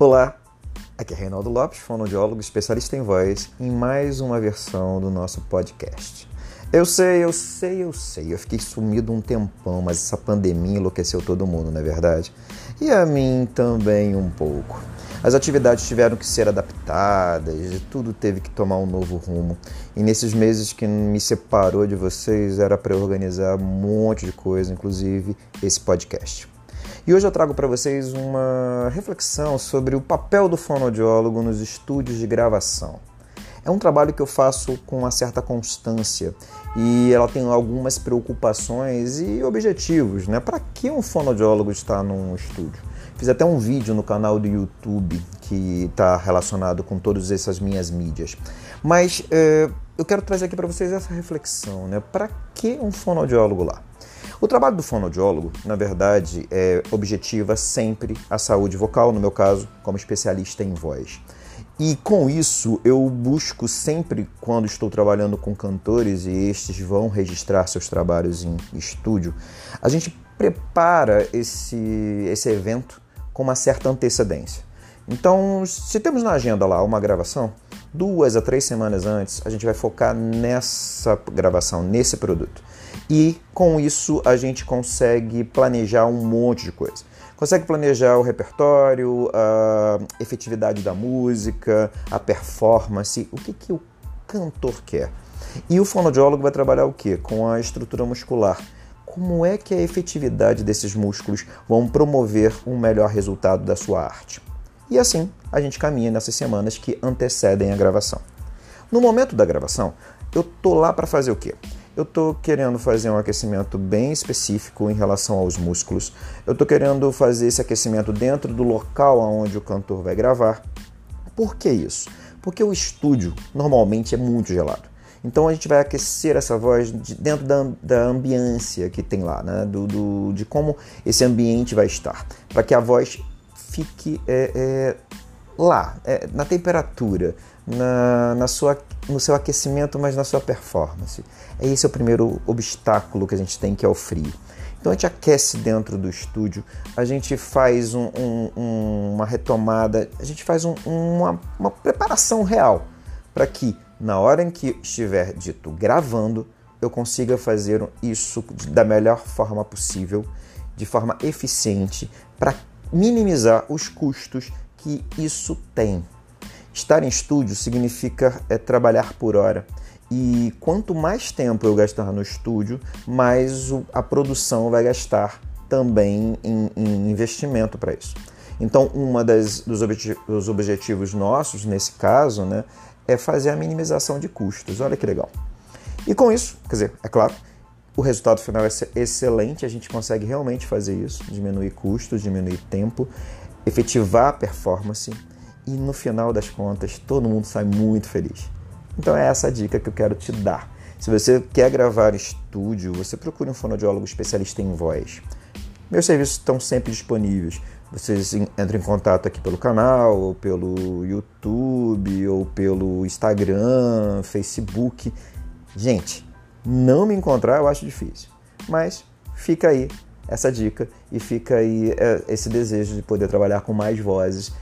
Olá, aqui é Reinaldo Lopes, fonoaudiólogo especialista em voz, em mais uma versão do nosso podcast. Eu sei, eu sei, eu sei, eu fiquei sumido um tempão, mas essa pandemia enlouqueceu todo mundo, não é verdade? E a mim também um pouco. As atividades tiveram que ser adaptadas e tudo teve que tomar um novo rumo. E nesses meses que me separou de vocês era para organizar um monte de coisa, inclusive esse podcast. E hoje eu trago para vocês uma reflexão sobre o papel do fonoaudiólogo nos estúdios de gravação. É um trabalho que eu faço com uma certa constância e ela tem algumas preocupações e objetivos, né? Para que um fonoaudiólogo está num estúdio? Fiz até um vídeo no canal do YouTube que está relacionado com todas essas minhas mídias. Mas é, eu quero trazer aqui para vocês essa reflexão, né? Para que um fonoaudiólogo lá? O trabalho do fonoaudiólogo, na verdade, é objetiva sempre a saúde vocal, no meu caso, como especialista em voz. E com isso, eu busco sempre, quando estou trabalhando com cantores e estes vão registrar seus trabalhos em estúdio, a gente prepara esse, esse evento com uma certa antecedência. Então, se temos na agenda lá uma gravação, duas a três semanas antes, a gente vai focar nessa gravação, nesse produto. E com isso a gente consegue planejar um monte de coisa. Consegue planejar o repertório, a efetividade da música, a performance, o que, que o cantor quer. E o fonoaudiólogo vai trabalhar o que? Com a estrutura muscular como é que a efetividade desses músculos vão promover um melhor resultado da sua arte. E assim a gente caminha nessas semanas que antecedem a gravação. No momento da gravação, eu tô lá para fazer o quê? Eu tô querendo fazer um aquecimento bem específico em relação aos músculos. Eu tô querendo fazer esse aquecimento dentro do local onde o cantor vai gravar. Por que isso? Porque o estúdio normalmente é muito gelado. Então a gente vai aquecer essa voz de dentro da, da ambiência que tem lá, né? do, do de como esse ambiente vai estar, para que a voz fique é, é, lá, é, na temperatura, na, na sua, no seu aquecimento, mas na sua performance. Esse é o primeiro obstáculo que a gente tem, que é o frio. Então a gente aquece dentro do estúdio, a gente faz um, um, uma retomada, a gente faz um, uma, uma preparação real para que na hora em que estiver dito gravando, eu consiga fazer isso da melhor forma possível, de forma eficiente, para minimizar os custos que isso tem. Estar em estúdio significa é, trabalhar por hora. E quanto mais tempo eu gastar no estúdio, mais a produção vai gastar também em, em investimento para isso. Então, das dos, dos objetivos nossos nesse caso, né, é fazer a minimização de custos. Olha que legal. E com isso, quer dizer, é claro, o resultado final é excelente, a gente consegue realmente fazer isso, diminuir custos, diminuir tempo, efetivar a performance e no final das contas todo mundo sai muito feliz. Então é essa dica que eu quero te dar. Se você quer gravar estúdio, você procure um fonoaudiólogo especialista em voz. Meus serviços estão sempre disponíveis. Vocês entram em contato aqui pelo canal, ou pelo YouTube, ou pelo Instagram, Facebook. Gente, não me encontrar eu acho difícil. Mas fica aí essa dica e fica aí é, esse desejo de poder trabalhar com mais vozes,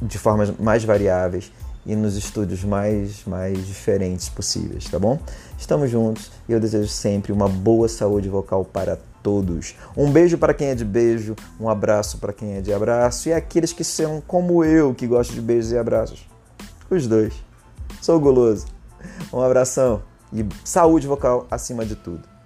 de formas mais variáveis e nos estúdios mais, mais diferentes possíveis, tá bom? Estamos juntos e eu desejo sempre uma boa saúde vocal para todos. Um beijo para quem é de beijo, um abraço para quem é de abraço e aqueles que são como eu, que gostam de beijos e abraços. Os dois. Sou guloso. Um abração e saúde vocal acima de tudo.